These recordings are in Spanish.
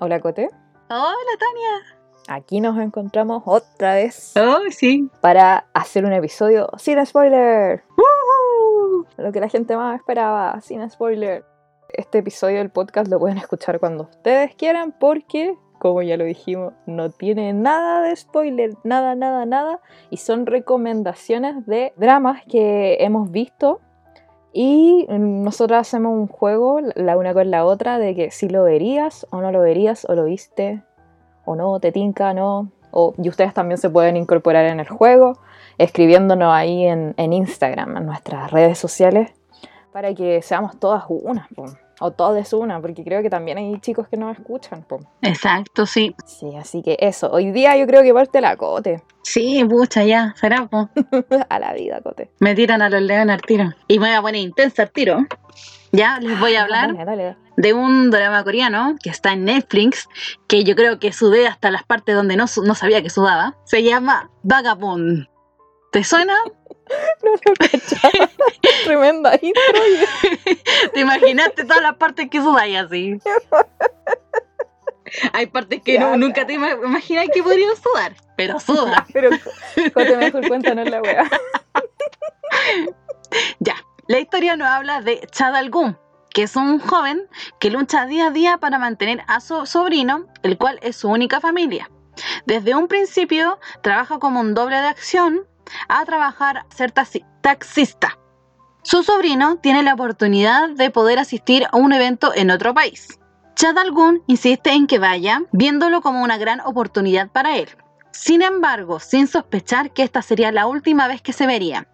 Hola Cote, Hola, Tania. aquí nos encontramos otra vez Oh, sí. para hacer un episodio sin spoiler. Uh, Lo que la gente más esperaba, sin spoiler. Este episodio del podcast lo pueden escuchar cuando ustedes quieran porque, como ya lo dijimos, no tiene nada de spoiler, nada, nada, nada. Y son recomendaciones de dramas que hemos visto. Y nosotros hacemos un juego, la una con la otra, de que si lo verías o no lo verías, o lo viste o no, te tinca, no. O, y ustedes también se pueden incorporar en el juego escribiéndonos ahí en, en Instagram, en nuestras redes sociales, para que seamos todas una, o todas una, porque creo que también hay chicos que nos escuchan. po. exacto, sí. Sí, así que eso, hoy día yo creo que parte la cote, Sí, pucha, ya, será, po. a la vida cote. Me tiran a los leones al tiro. Y me voy a poner intensa al tiro. Ya les voy a hablar Dale, dale. de un drama coreano que está en Netflix, que yo creo que sudé hasta las partes donde no, no sabía que sudaba. Se llama Vagabond. ¿Te suena? No lo cachaba. Tremenda intro. ¿Te imaginaste todas las partes que sudáis así? Hay partes que no- nunca te ima- imaginas que podrían sudar, pero suda. Pero Cote, mejor cuéntanos la wea. Ya, la historia nos habla de Chad Al-Gun, que es un joven que lucha día a día para mantener a su sobrino, el cual es su única familia. Desde un principio trabaja como un doble de acción a trabajar a ser taxi- taxista. Su sobrino tiene la oportunidad de poder asistir a un evento en otro país. Chad Al-Gun insiste en que vaya, viéndolo como una gran oportunidad para él. Sin embargo, sin sospechar que esta sería la última vez que se verían.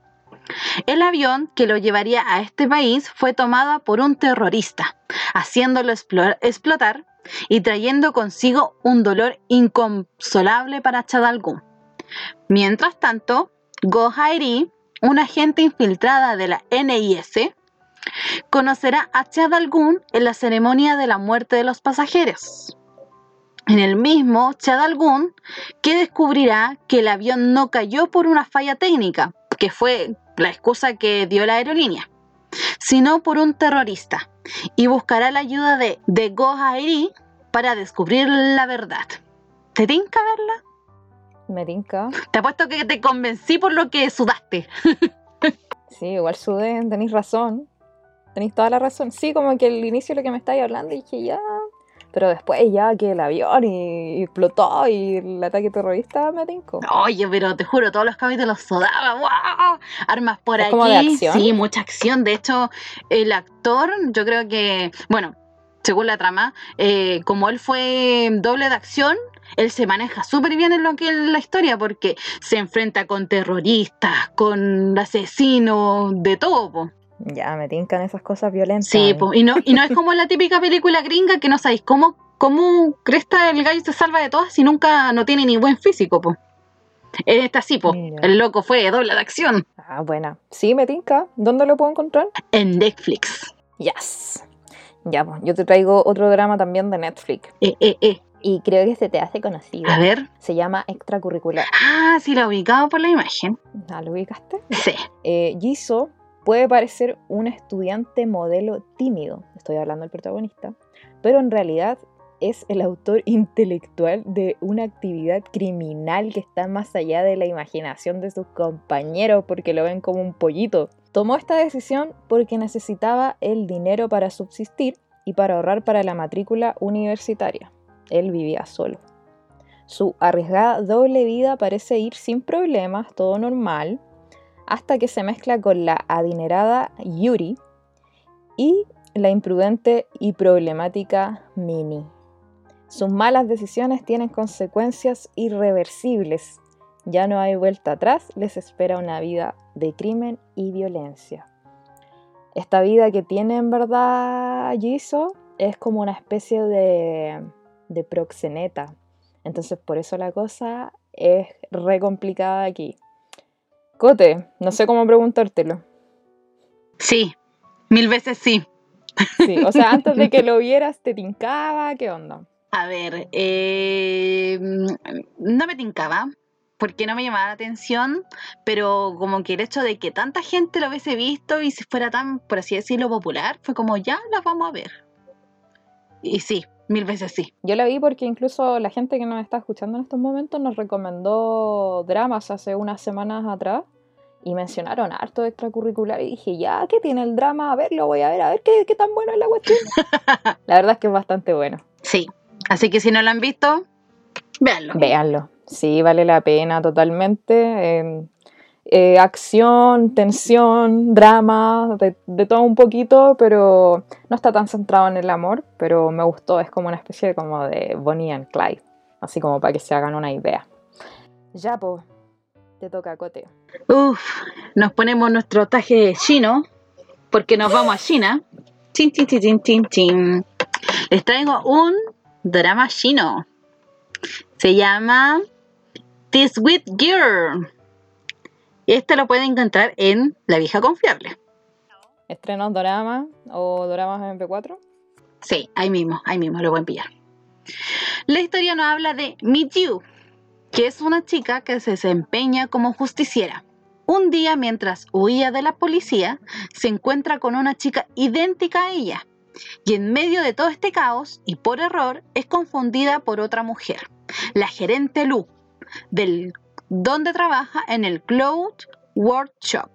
El avión que lo llevaría a este país fue tomado por un terrorista, haciéndolo explo- explotar y trayendo consigo un dolor inconsolable para Chad Al-Gun. Mientras tanto, Go Hae-ri, una agente infiltrada de la NIS, conocerá a Chad Al-Gun en la ceremonia de la muerte de los pasajeros. En el mismo, Chad Al-Gun, que descubrirá que el avión no cayó por una falla técnica, que fue la excusa que dio la aerolínea, sino por un terrorista, y buscará la ayuda de, de Go Hae-ri para descubrir la verdad. ¿Te tinca verla? Me tinca. Te apuesto que te convencí por lo que sudaste. Sí, igual sudé, tenéis razón. Tenéis toda la razón. Sí, como que el inicio de lo que me estáis hablando, dije ya. Pero después ya que el avión y, y explotó y el ataque terrorista me. Oye, pero te juro, todos los capítulos sudaba. ¡Wow! Armas por ¿Es aquí. como de acción? Sí, mucha acción. De hecho, el actor, yo creo que, bueno, según la trama, eh, como él fue doble de acción, él se maneja súper bien en lo que es la historia, porque se enfrenta con terroristas, con asesinos, de todo, po. Ya, me tincan esas cosas violentas. Sí, po, y no, y no es como la típica película gringa que no sabéis cómo, cómo cresta el gallo se salva de todas si nunca no tiene ni buen físico, po. En esta sí, po. El loco fue doble de acción. Ah, buena. Sí, me tinca. ¿Dónde lo puedo encontrar? En Netflix. Yes. Ya, pues, yo te traigo otro drama también de Netflix. Eh, eh, eh. Y creo que se te hace conocido. A ver. Se llama Extracurricular. Ah, sí, la ubicaba por la imagen. Ah, ¿Lo ubicaste? Sí. Eh, Jisoo puede parecer un estudiante modelo tímido, estoy hablando del protagonista, pero en realidad es el autor intelectual de una actividad criminal que está más allá de la imaginación de sus compañeros porque lo ven como un pollito. Tomó esta decisión porque necesitaba el dinero para subsistir y para ahorrar para la matrícula universitaria. Él vivía solo. Su arriesgada doble vida parece ir sin problemas, todo normal, hasta que se mezcla con la adinerada Yuri y la imprudente y problemática Mini. Sus malas decisiones tienen consecuencias irreversibles. Ya no hay vuelta atrás, les espera una vida de crimen y violencia. Esta vida que tiene en verdad Jisoo es como una especie de, de proxeneta. Entonces por eso la cosa es re complicada aquí. Cote, no sé cómo preguntártelo. Sí. Mil veces sí. Sí, o sea, antes de que lo vieras, ¿te tincaba? ¿Qué onda? A ver, eh, no me tincaba, porque no me llamaba la atención, pero como que el hecho de que tanta gente lo hubiese visto y si fuera tan, por así decirlo, popular, fue como ya la vamos a ver. Y sí, mil veces sí. Yo la vi porque incluso la gente que nos está escuchando en estos momentos nos recomendó dramas hace unas semanas atrás y mencionaron harto extracurricular y dije, ya, ¿qué tiene el drama? A ver, lo voy a ver, a ver qué, qué tan bueno es la cuestión. la verdad es que es bastante bueno. Sí, así que si no lo han visto, véanlo. Véanlo. Sí, vale la pena totalmente. Eh, eh, acción, tensión, drama, de, todo un poquito, pero no está tan centrado en el amor, pero me gustó, es como una especie de, como de Bonnie and Clyde, así como para que se hagan una idea. Ya, pues, te toca, Cote. Uf, nos ponemos nuestro traje chino, porque nos vamos a China. Chin, chin, chin, chin, chin, chin. Les traigo un drama chino. Se llama This With Girl. Este lo pueden encontrar en La Vieja Confiable. ¿Estrenos dorama o doramas MP4? Sí, ahí mismo, ahí mismo lo pueden pillar. La historia nos habla de Yu, que es una chica que se desempeña como justiciera. Un día, mientras huía de la policía, se encuentra con una chica idéntica a ella, y en medio de todo este caos, y por error, es confundida por otra mujer, la gerente Lu, del donde trabaja en el Cloud Workshop,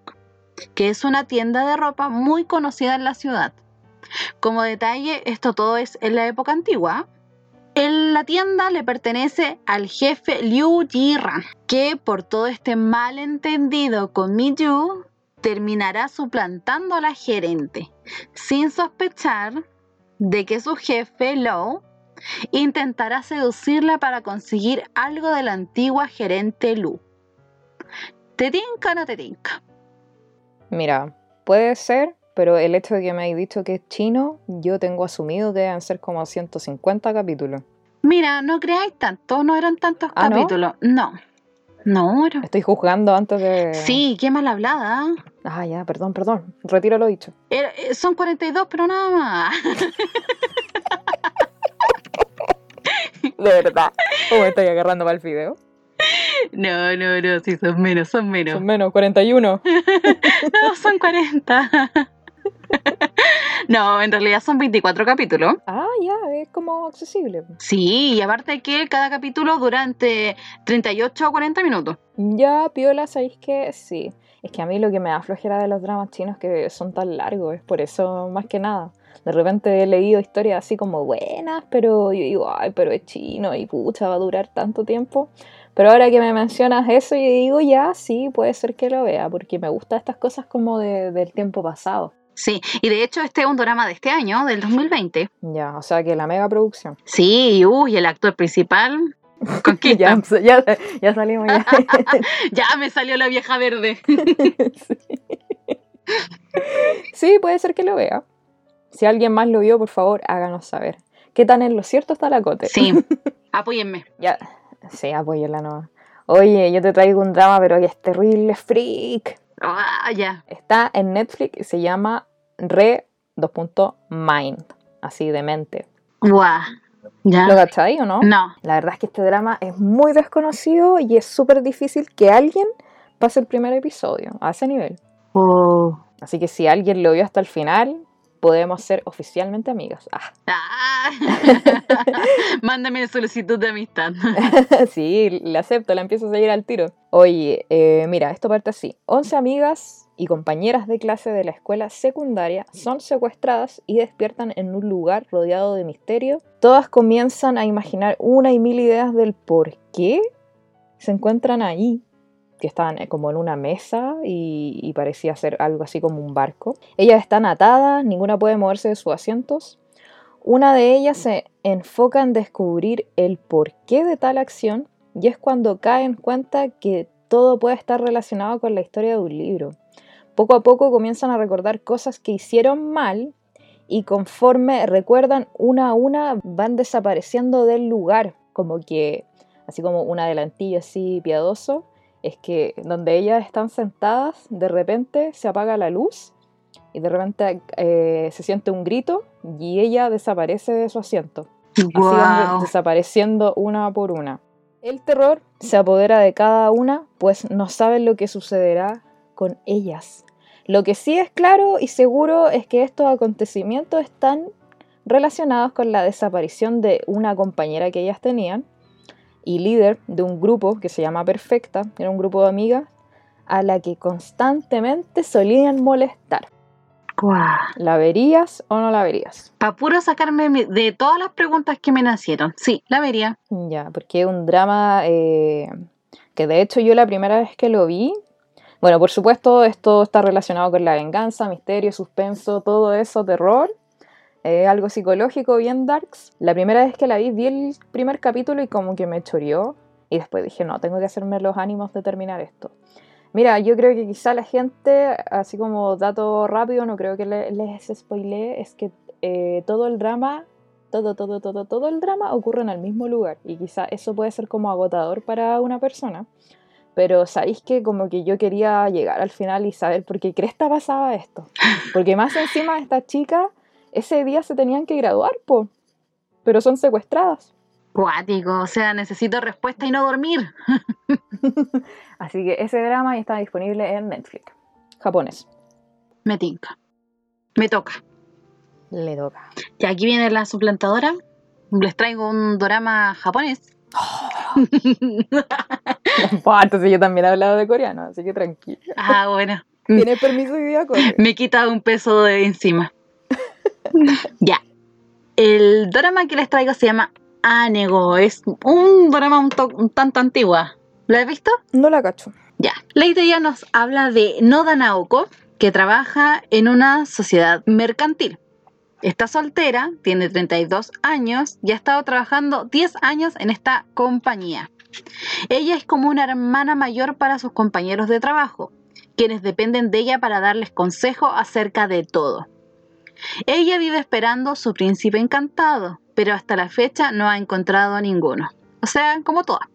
que es una tienda de ropa muy conocida en la ciudad. Como detalle, esto todo es en la época antigua. En la tienda le pertenece al jefe Liu Jiran, que por todo este malentendido con Miyu, terminará suplantando a la gerente, sin sospechar de que su jefe Lou intentará seducirla para conseguir algo de la antigua gerente Lu. ¿Te tinca o no te tinca? Mira, puede ser, pero el hecho de que me hayas dicho que es chino, yo tengo asumido que deben ser como 150 capítulos. Mira, no creáis tanto, no eran tantos ¿Ah, capítulos. No. No, no. Estoy juzgando antes de. Sí, qué mal hablada. Ah, ya, perdón, perdón. Retiro lo dicho. Era- eh, son 42, pero nada más. De verdad. ¿O me estoy agarrando para el video? No, no, no, sí, son menos, son menos. Son menos, 41. No, son 40. No, en realidad son 24 capítulos. Ah, ya, es como accesible. Sí, y aparte que cada capítulo durante 38 o 40 minutos. Ya, piola, ¿sabéis que Sí. Es que a mí lo que me da flojera de los dramas chinos es que son tan largos, es por eso más que nada. De repente he leído historias así como buenas, pero yo digo, ay, pero es chino y pucha, va a durar tanto tiempo. Pero ahora que me mencionas eso, yo digo, ya, sí, puede ser que lo vea, porque me gustan estas cosas como de- del tiempo pasado. Sí, y de hecho este es un drama de este año, del 2020. Ya, o sea que la mega producción. Sí, uy, el actor principal conquista. ya, ya, ya salimos ya. ya me salió la vieja verde. sí. Sí, puede ser que lo vea. Si alguien más lo vio, por favor, háganos saber. ¿Qué tan en lo cierto está la cote? Sí, apóyenme. Ya, sí, apóyenla nomás. Oye, yo te traigo un drama, pero que es terrible, freak. Ah, ya. Está en Netflix y se llama Re 2. Mind, así de mente. Guau. Ya. ¿Lo cacháis o no? No. La verdad es que este drama es muy desconocido y es súper difícil que alguien pase el primer episodio a ese nivel. Oh. Así que si alguien lo vio hasta el final, podemos ser oficialmente amigas. Ah. Ah. Mándame solicitud de amistad. sí, la acepto, la empiezo a seguir al tiro. Oye, eh, mira, esto parte así. 11 amigas y compañeras de clase de la escuela secundaria son secuestradas y despiertan en un lugar rodeado de misterio. Todas comienzan a imaginar una y mil ideas del por qué se encuentran ahí, que estaban eh, como en una mesa y, parecía ser algo así como un barco. Ellas están atadas, ninguna puede moverse de sus asientos. Una de ellas se enfoca en descubrir el porqué de tal acción y es cuando cae en cuenta que todo puede estar relacionado con la historia de un libro. Poco a poco comienzan a recordar cosas que hicieron mal y conforme recuerdan una a una van desapareciendo del lugar, como que así como un adelantillo así piadoso, es que donde ellas están sentadas, de repente se apaga la luz y de repente eh, se siente un grito y ella desaparece de su asiento. Así van Wow. desapareciendo una por una. El terror se apodera de cada una, pues no saben lo que sucederá con ellas. Lo que sí es claro y seguro es que estos acontecimientos están relacionados con la desaparición de una compañera que ellas tenían y líder de un grupo que se llama Perfecta, era un grupo de amigas a la que constantemente solían molestar. ¿La verías o no la verías? Para puro sacarme de todas las preguntas que me nacieron. Sí, la vería. Ya, porque es un drama eh, que de hecho yo la primera vez que lo vi, bueno, por supuesto esto está relacionado con la venganza, misterio, suspenso, todo eso, terror, eh, algo psicológico, bien darks. La primera vez que la vi, vi el primer capítulo y como que me choreó y después dije, no, tengo que hacerme los ánimos de terminar esto. Mira, yo creo que quizá la gente, así como dato rápido, no creo que le- les spoilee, es que eh, todo el drama todo, todo, todo, todo el drama ocurre en el mismo lugar y quizá eso puede ser como agotador para una persona. Pero sabéis que como que yo quería llegar al final y saber por qué cresta pasaba esto. Porque más encima estas chicas ese día se tenían que graduar, po. Pero son secuestradas. Cuático, o sea, necesito respuesta y no dormir. Así que ese drama ya está disponible en Netflix. Japonés. Me tinca. Me toca. Le toca. Y aquí viene la suplantadora. Les traigo un drama japonés. Entonces yo también he hablado de coreano, así que tranquilo. ah, bueno. Tienes permiso de día. Me quita un peso de encima. ya. El drama que les traigo se llama Anego. Es un drama un, to- un tanto antigua. ¿Lo has visto? No la cacho. Ya. La historia nos habla de Noda Naoko, que trabaja en una sociedad mercantil. Está soltera, tiene 32 años y ha estado trabajando 10 años en esta compañía. Ella es como una hermana mayor para sus compañeros de trabajo, quienes dependen de ella para darles consejo acerca de todo. Ella vive esperando su príncipe encantado, pero hasta la fecha no ha encontrado a ninguno. O sea, como todas.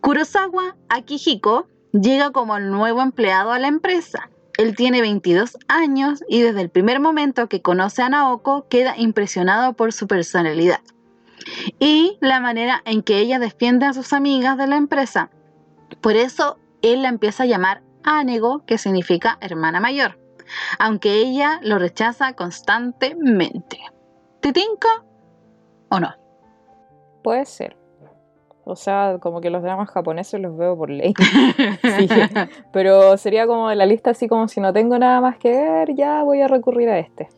Kurosawa Akihiko llega como nuevo empleado a la empresa. Él tiene 22 años y desde el primer momento que conoce a Naoko queda impresionado por su personalidad y la manera en que ella defiende a sus amigas de la empresa. Por eso él la empieza a llamar Anego, que significa hermana mayor, aunque ella lo rechaza constantemente. ¿Te tinca o no? Puede ser. O sea, como que los dramas japoneses los veo por ley. Sí. Pero sería como la lista así como si no tengo nada más que ver, ya voy a recurrir a este.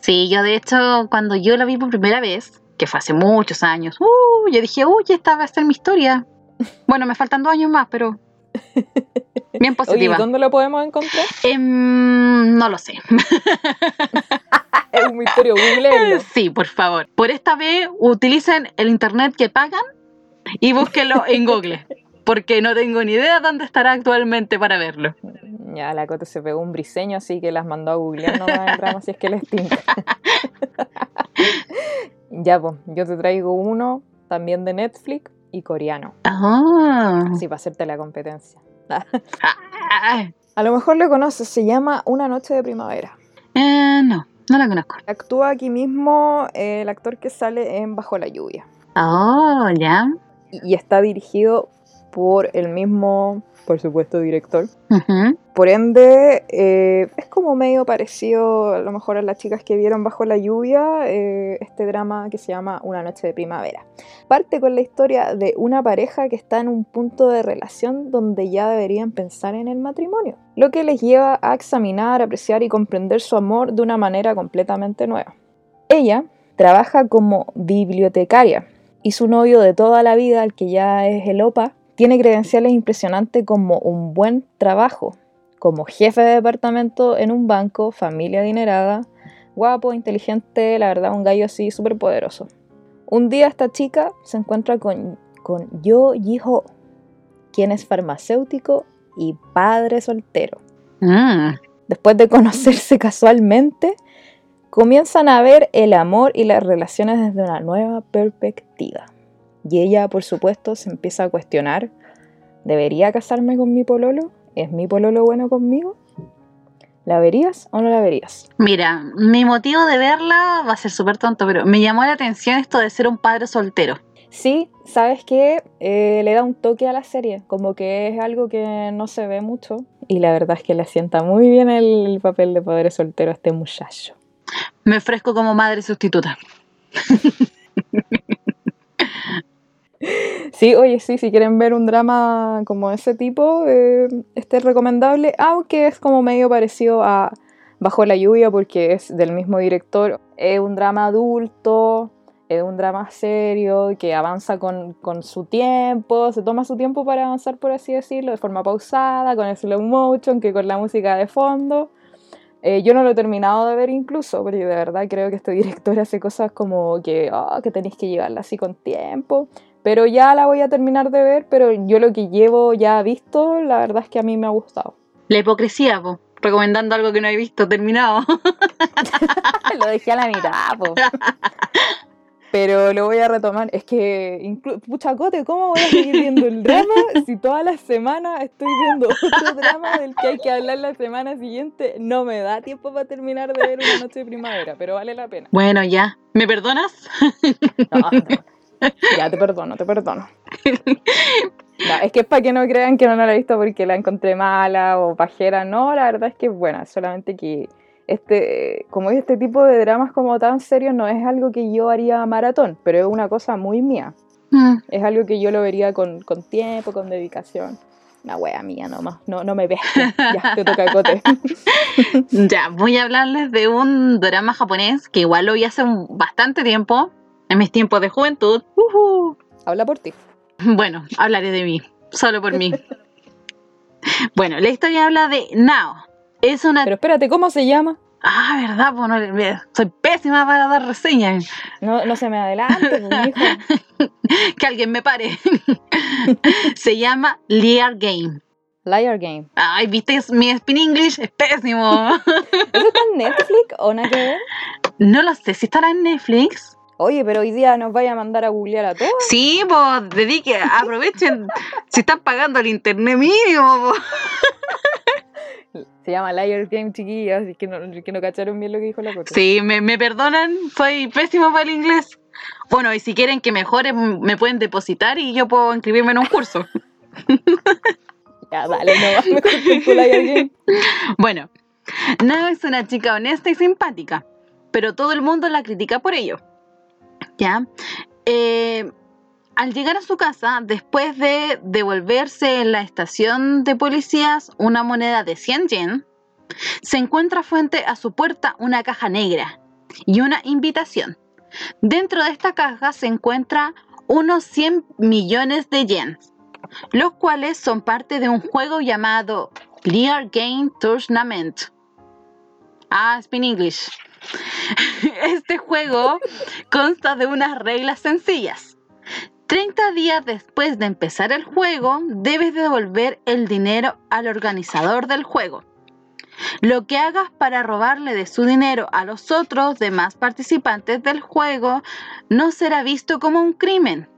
Sí, yo de hecho, cuando yo la vi por primera vez, que fue hace muchos años, uh, yo dije, uy, esta va a ser mi historia. Bueno, me faltan dos años más, pero bien positiva. ¿y dónde lo podemos encontrar? Em, no lo sé. Es un misterio, googleenlo. Sí, por favor. Por esta vez, utilicen el internet que pagan y búsquenlo en Google, porque no tengo ni idea dónde estará actualmente para verlo. Ya, la Cote se pegó un briseño, así que las mandó a googlear nomás el drama si es que les tinca. ya, pues, yo te traigo uno también de Netflix y coreano. Ah. Así para hacerte la competencia. A lo mejor lo conoces, se llama Una noche de primavera. eh, no, no la conozco. Actúa aquí mismo eh, el actor que sale en Bajo la lluvia. Oh, ya. Y y está dirigido por el mismo, por supuesto, director. Por ende, eh, es como medio parecido a lo mejor a las chicas que vieron Bajo la lluvia eh, este drama que se llama Una noche de primavera. Parte con la historia de una pareja que está en un punto de relación donde ya deberían pensar en el matrimonio, lo que les lleva a examinar, apreciar y comprender su amor de una manera completamente nueva. Ella trabaja como bibliotecaria y su novio de toda la vida, el que ya es el OPA, tiene credenciales impresionantes como un buen trabajo, como jefe de departamento en un banco, familia adinerada, guapo, inteligente, la verdad, un gallo así súper poderoso. Un día esta chica se encuentra con, con Yo Jiho, quien es farmacéutico y padre soltero. Mm. Después de conocerse casualmente, comienzan a ver el amor y las relaciones desde una nueva perspectiva. Y ella, por supuesto, se empieza a cuestionar, ¿debería casarme con mi pololo? ¿Es mi pololo bueno conmigo? ¿La verías o no la verías? Mira, mi motivo de verla va a ser súper tonto, pero me llamó la atención esto de ser un padre soltero. Sí, sabes que le da un toque a la serie, como que es algo que no se ve mucho. Y la verdad es que le sienta muy bien el, el papel de padre soltero a este muchacho. Me ofrezco como madre sustituta. Sí, oye, sí, si quieren ver un drama como ese tipo, eh, este es recomendable, aunque es como medio parecido a Bajo la lluvia porque es del mismo director. Es un drama adulto, es un drama serio que avanza con, con, su tiempo, se toma su tiempo para avanzar, por así decirlo, de forma pausada, con el slow motion, que con la música de fondo. Eh, yo no lo he terminado de ver incluso, porque de verdad creo que este director hace cosas como que, oh, que tenéis que llevarla así con tiempo. Pero ya la voy a terminar de ver, pero yo lo que llevo ya visto, la verdad es que a mí me ha gustado. La hipocresía, po recomendando algo que no he visto terminado. lo dejé a la mitad, po. Pero lo voy a retomar. Es que, pucha cote, ¿cómo voy a seguir viendo el drama si todas las semanas estoy viendo otro drama del que hay que hablar la semana siguiente? No me da tiempo para terminar de ver una noche de primavera, pero vale la pena. Bueno, ya. ¿Me perdonas? No, no. Ya te perdono, te perdono. No, es que es para que no crean que no la he visto porque la encontré mala o pajera. No, la verdad es que es buena. Solamente que este, como este tipo de dramas como tan serios no es algo que yo haría maratón, pero es una cosa muy mía. Mm. Es algo que yo lo vería con, con tiempo, con dedicación. Una wea mía nomás, no, no me ves. ya, te toca cote. ya, voy a hablarles de un drama japonés que igual lo vi hace bastante tiempo, en mis tiempos de juventud. Habla por ti. Bueno, hablaré de mí, solo por mí. bueno, la historia habla de Nao. Es una... Pero espérate, ¿cómo se llama? Ah, verdad, pues no, soy pésima para dar reseñas. No, no se me adelante, hijo. que alguien me pare. se llama Liar Game. Liar Game. Ay, viste, mi spin English es pésimo. ¿Eso está en Netflix o nada que ver? No lo sé si estará en Netflix. Oye, pero hoy día nos vaya a mandar a googlear a todos. Sí, pues, dedique, aprovechen. si están pagando el internet mínimo, Se llama Liar Game, chiquillas, así que no, que no cacharon bien lo que dijo la cosa. Sí, me, me perdonan, soy pésimo para el inglés. Bueno, y si quieren que mejore, me pueden depositar y yo puedo inscribirme en un curso. ya, dale, no, mejor Liar Game. Bueno, Nao es una chica honesta y simpática, pero todo el mundo la critica por ello. ¿Ya? Eh, al llegar a su casa, después de devolverse en la estación de policías una moneda de 100 yen, se encuentra frente a su puerta una caja negra y una invitación. Dentro de esta caja se encuentra unos 100 millones de yens, los cuales son parte de un juego llamado Clear Game Tournament. Ah, Spin English. Este juego consta de unas reglas sencillas. 30 días después de empezar el juego, debes devolver el dinero al organizador del juego. Lo que hagas para robarle de su dinero a los otros demás participantes del juego no será visto como un crimen.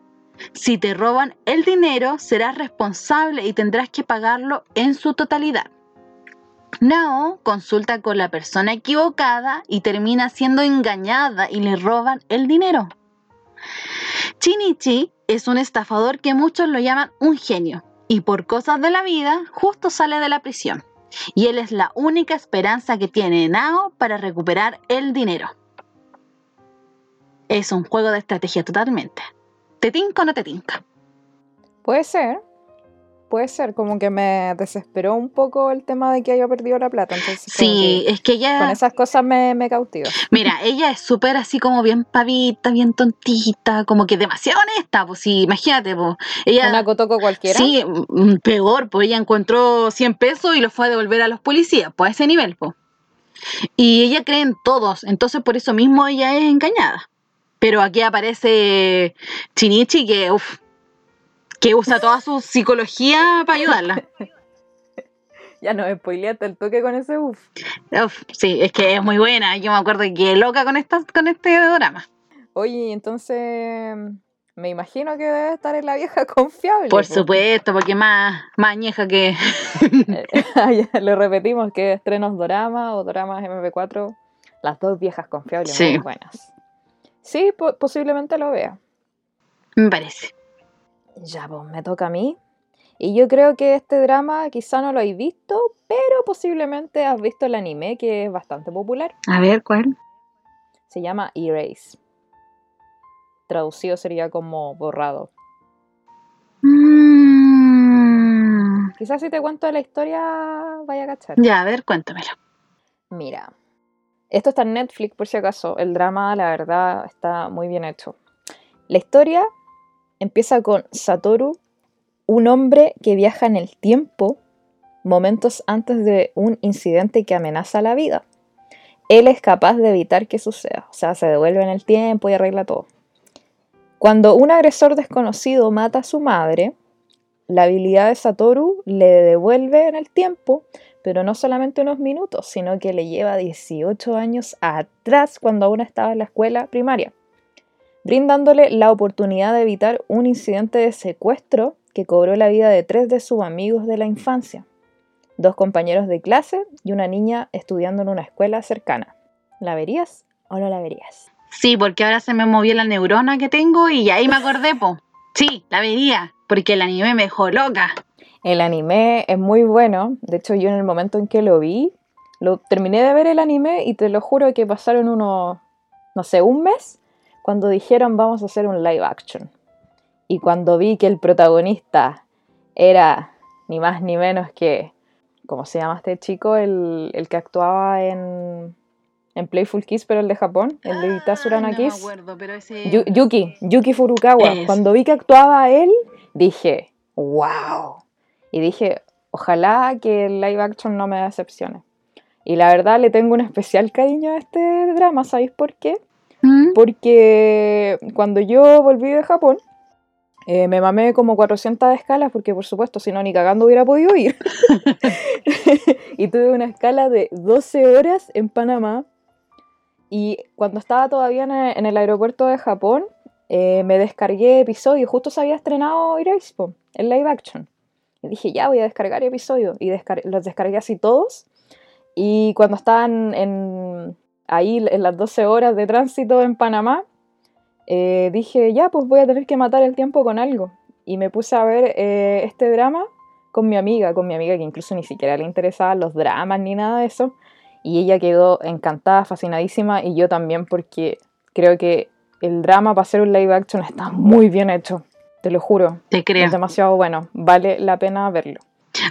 Si te roban el dinero, serás responsable y tendrás que pagarlo en su totalidad. Nao consulta con la persona equivocada y termina siendo engañada y le roban el dinero. Chinichi es un estafador que muchos lo llaman un genio y por cosas de la vida justo sale de la prisión. Y él es la única esperanza que tiene Nao para recuperar el dinero. Es un juego de estrategia totalmente. ¿Te tinca o no te tinca? Puede ser puede ser, como que me desesperó un poco el tema de que haya perdido la plata. Entonces, sí, es que ella... Con esas cosas me, me cautiva. Mira, ella es súper así como bien pavita, bien tontita, como que demasiado honesta, pues sí, imagínate, pues. Ella, ¿Una cotoco cualquiera? Sí, peor, pues ella encontró 100 pesos y los fue a devolver a los policías, pues a ese nivel, pues. Y ella cree en todos, entonces por eso mismo ella es engañada. Pero aquí aparece Chinichi que, uff, que usa toda su psicología para ayudarla. Ya no spoileaste el toque con ese uff. sí, es que es muy buena. Yo me acuerdo que loca con, esta, con este drama. Oye, entonces me imagino que debe estar en la vieja confiable. Por supuesto, porque más, más añeja que. Lo repetimos que estrenos Dorama o Doramas MP4, las dos viejas confiables muy buenas. Sí, posiblemente lo vea. Me parece. Ya, pues me toca a mí. Y yo creo que este drama quizá no lo habéis visto, pero posiblemente has visto el anime que es bastante popular. A ver, ¿cuál? Se llama Erase. Traducido sería como borrado. Mm. Quizás si te cuento la historia vaya a cachar. Ya, a ver, cuéntamelo. Mira, esto está en Netflix por si acaso. El drama, la verdad, está muy bien hecho. La historia empieza con Satoru, un hombre que viaja en el tiempo momentos antes de un incidente que amenaza la vida. Él es capaz de evitar que suceda, o sea, se devuelve en el tiempo y arregla todo. Cuando un agresor desconocido mata a su madre, la habilidad de Satoru le devuelve en el tiempo, pero no solamente unos minutos, sino que le lleva 18 años atrás cuando aún estaba en la escuela primaria, brindándole la oportunidad de evitar un incidente de secuestro que cobró la vida de tres de sus amigos de la infancia, dos compañeros de clase y una niña estudiando en una escuela cercana. ¿La verías o no la verías? Sí, porque ahora se me movió la neurona que tengo y ahí me acordé, po. Sí, la vería, porque el anime me dejó loca. El anime es muy bueno. De hecho, yo en el momento en que lo vi, lo terminé de ver el anime y te lo juro que pasaron unos, no sé, un mes cuando dijeron vamos a hacer un live action. Y cuando vi que el protagonista era ni más ni menos que, ¿cómo se llama este chico? El, el que actuaba en, en Playful Kiss, pero el de Japón, el de Itasura Ah, no no me Kiss. acuerdo, pero ese... Yu- Yuki, Yuki Furukawa. Cuando vi que actuaba él, dije, wow. Y dije, ojalá que el live action no me decepcione. Y la verdad le tengo un especial cariño a este drama, ¿sabéis por qué? ¿Mm? Porque cuando yo volví de Japón, eh, me mamé como 400 escalas, porque por supuesto, si no, ni cagando hubiera podido ir. y tuve una escala de 12 horas en Panamá. Y cuando estaba todavía en el, en aeropuerto de Japón, eh, me descargué episodios. Justo se había estrenado Erase, el live action. Y dije, ya voy a descargar episodios. Y descar- los descargué así todos. Y cuando estaban en, ahí en las 12 horas de tránsito en Panamá, eh, dije, ya, pues voy a tener que matar el tiempo con algo. Y me puse a ver eh, este drama con mi amiga, con mi amiga que incluso ni siquiera le interesaban los dramas ni nada de eso. Y ella quedó encantada, fascinadísima, y yo también porque creo que el drama para hacer un live action está muy bien hecho, te lo juro. Te creo. Es demasiado bueno, vale la pena verlo.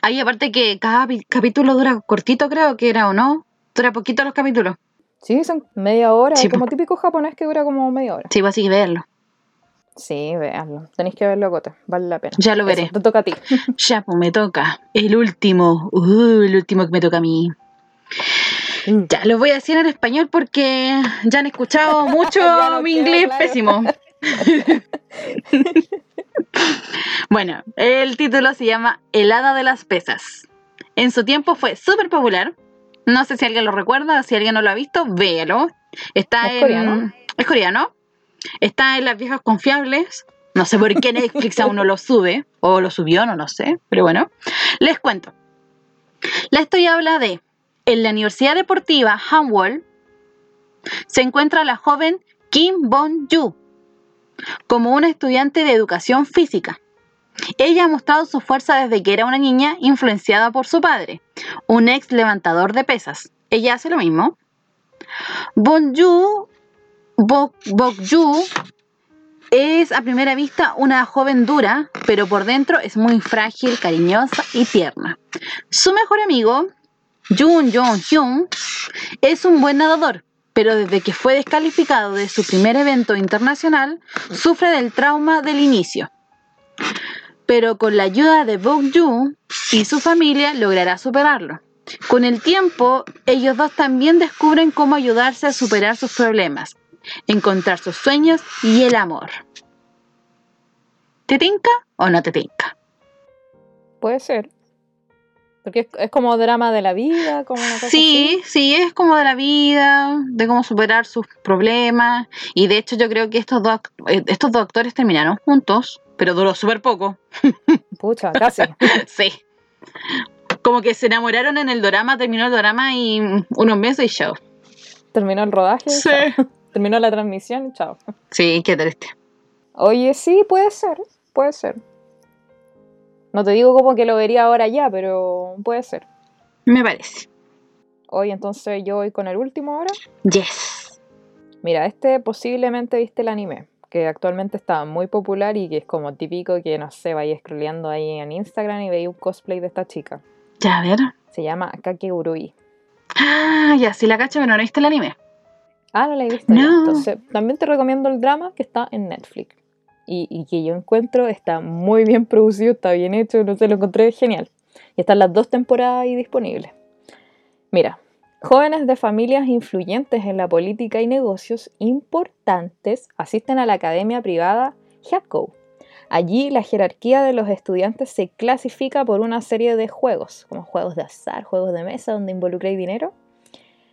Ahí aparte que cada capítulo dura cortito, creo que era, ¿o no? Dura poquito los capítulos. Sí, son media hora, Sí, como típico japonés que dura como media hora. Sí, vas a verlo. Sí, véanlo. Tenéis que verlo, Cote. Vale la pena. Ya lo veré. Eso, te toca a ti. Ya, pues me toca. El último. Uh, el último que me toca a mí. Ya, lo voy a decir en español porque ya han escuchado mucho no mi inglés claro. pésimo. bueno, el título se llama El hada de las pesas. En su tiempo fue súper popular. No sé si alguien lo recuerda, si alguien no lo ha visto, véalo. Está ¿Es en. coreano? Es coreano. Está en las viejas confiables. No sé por qué Netflix aún no lo sube. O lo subió, no lo sé. Pero bueno, les cuento. La historia habla de. En la Universidad Deportiva Hanwol se encuentra la joven Kim Bon-yu como una estudiante de educación física. Ella ha mostrado su fuerza desde que era una niña influenciada por su padre, un ex levantador de pesas. Ella hace lo mismo. Bon-yu Bok- Bok-yu es a primera vista una joven dura, pero por dentro es muy frágil, cariñosa y tierna. Su mejor amigo, Jun Jong-hyun, es un buen nadador, pero desde que fue descalificado de su primer evento internacional, sufre del trauma del inicio. Pero con la ayuda de Bok-yu y su familia logrará superarlo. Con el tiempo, ellos dos también descubren cómo ayudarse a superar sus problemas, encontrar sus sueños y el amor. ¿Te tinca o no te tinca? Puede ser. Porque es, es como drama de la vida, como una cosa Sí, sí, es como de la vida, de cómo superar sus problemas. Y de hecho yo creo que estos dos, eh, estos dos actores terminaron juntos, pero duró súper poco. Pucha, casi. sí. Como que se enamoraron en el drama, terminó el drama y unos meses y chao. Terminó el rodaje, Sí. chao. terminó la transmisión y chao. Sí, qué triste. Oye, sí, puede ser, puede ser. No te digo como que lo vería ahora ya, pero puede ser. Me parece. Oye, entonces yo voy con el último ahora. Yes. Mira, este posiblemente viste el anime, que actualmente está muy popular y que es como típico que, no sé, vaya scrolleando ahí en Instagram y veis un cosplay de esta chica. Ya, a ver. Se llama Kakegurui. Ah, ya, sí la cacho, pero no viste el anime. Ah, no la he visto. ya. No. Entonces, también te recomiendo el drama que está en Netflix. Y, y que yo encuentro está muy bien producido, está bien hecho, no sé, lo encontré genial. Y están las dos temporadas ahí disponibles. Mira, jóvenes de familias influyentes en la política y negocios importantes asisten a la academia privada Hyako. Allí la jerarquía de los estudiantes se clasifica por una serie de juegos, como juegos de azar, juegos de mesa donde involucráis dinero.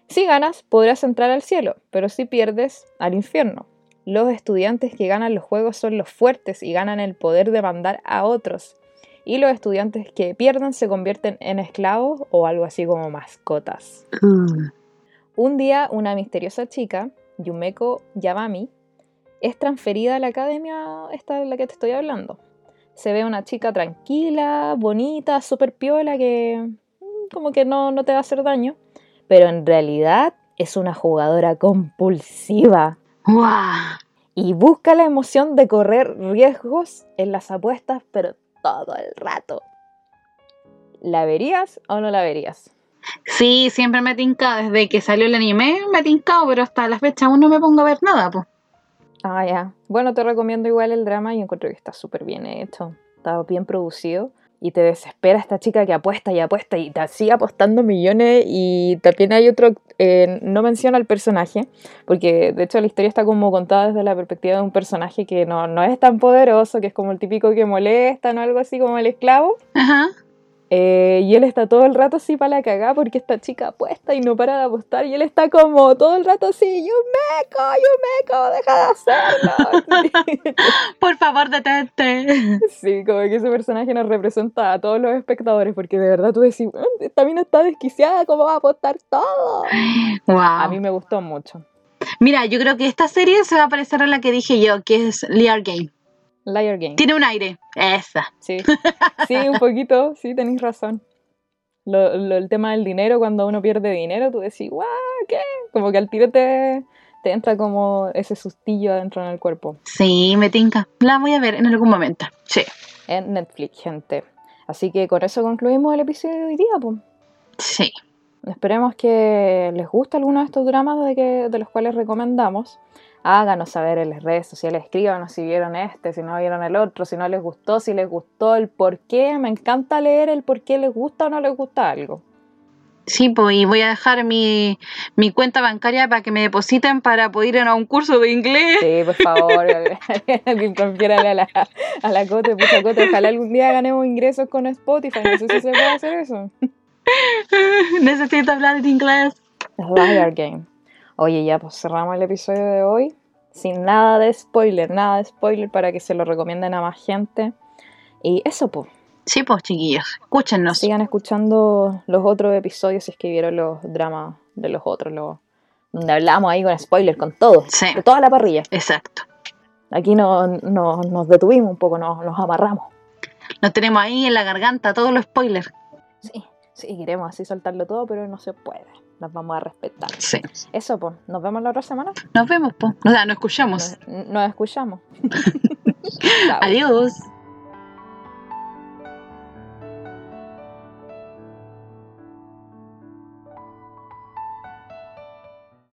Si ganas, podrás entrar al cielo, pero si pierdes, al infierno. Los estudiantes que ganan los juegos son los fuertes y ganan el poder de mandar a otros. Y los estudiantes que pierden se convierten en esclavos o algo así como mascotas. Mm. Un día, una misteriosa chica, Yumeko Yamami, es transferida a la academia esta de la que te estoy hablando. Se ve una chica tranquila, bonita, súper piola, que mm, como que no, no te va a hacer daño, pero en realidad es una jugadora compulsiva y busca la emoción de correr riesgos en las apuestas, pero todo el rato. ¿La verías o no la verías? Sí, siempre me tinca. Desde que salió el anime me he tincado, pero hasta la fecha aún no me pongo a ver nada, pues. Ah, ya. Bueno, te recomiendo igual el drama y encuentro que está súper bien hecho. Está bien producido. Y te desespera esta chica que apuesta y apuesta y te sigue apostando millones. Y también hay otro, eh, no menciona al personaje, porque de hecho la historia está como contada desde la perspectiva de un personaje que no, no es tan poderoso, que es como el típico que molesta, ¿no? Algo así como el esclavo. Ajá. Eh, y él está todo el rato así para la cagada porque esta chica apuesta y no para de apostar. Y él está como todo el rato así, Yumeko, Yumeko, deja de hacerlo. Por favor, detente. sí, como que ese personaje nos representa a todos los espectadores porque de verdad tú decís, "Ah, esta mina está desquiciada, ¿cómo va a apostar todo? Wow. A mí me gustó mucho. Mira, yo creo que esta serie se va a parecer a la que dije yo, que es Liar Game. Liar Game. Tiene un aire. Esa. Sí, sí, un poquito, sí, tenéis razón. Lo- lo- el tema del dinero, cuando uno pierde dinero, tú decís, guau, ¿qué? Como que al tiro te, te entra como ese sustillo adentro en el cuerpo. Sí, me tinca. La voy a ver en algún momento. Sí. En Netflix, gente. Así que con eso concluimos el episodio de hoy día, pues. Sí. Esperemos que les guste alguno de estos dramas de, que, de los cuales recomendamos. Háganos saber en las redes sociales, escríbanos si vieron este, si no vieron el otro, si no les gustó, si les gustó, el por qué. Me encanta leer el por qué les gusta o no les gusta algo. Sí, pues, y voy a dejar mi, mi cuenta bancaria para que me depositen para poder ir a un curso de inglés. Sí, por favor, confiérale a la, a la Cote, pucha Cote, ojalá algún día ganemos ingresos con Spotify, no sé si se puede hacer eso. Necesito hablar en inglés. Liar Game. Oye, ya pues cerramos el episodio de hoy. Sin nada de spoiler, nada de spoiler para que se lo recomienden a más gente. Y eso pues, Sí, pues, chiquillos, escúchenos. sigan escuchando los otros episodios si es que vieron los dramas de los otros, los, donde hablamos ahí con spoiler, con todo, Sí, de toda la parrilla. exacto. Aquí no, no- nos detuvimos un poco, nos, nos amarramos. Nos tenemos ahí en la garganta todos los spoilers. Sí, sí, queremos así soltarlo todo, pero no se puede. Nos vamos a respetar. Sí. Eso, pues, nos vemos la otra semana. Nos vemos, pues. O sea, nos escuchamos. Nos, nos escuchamos. Adiós.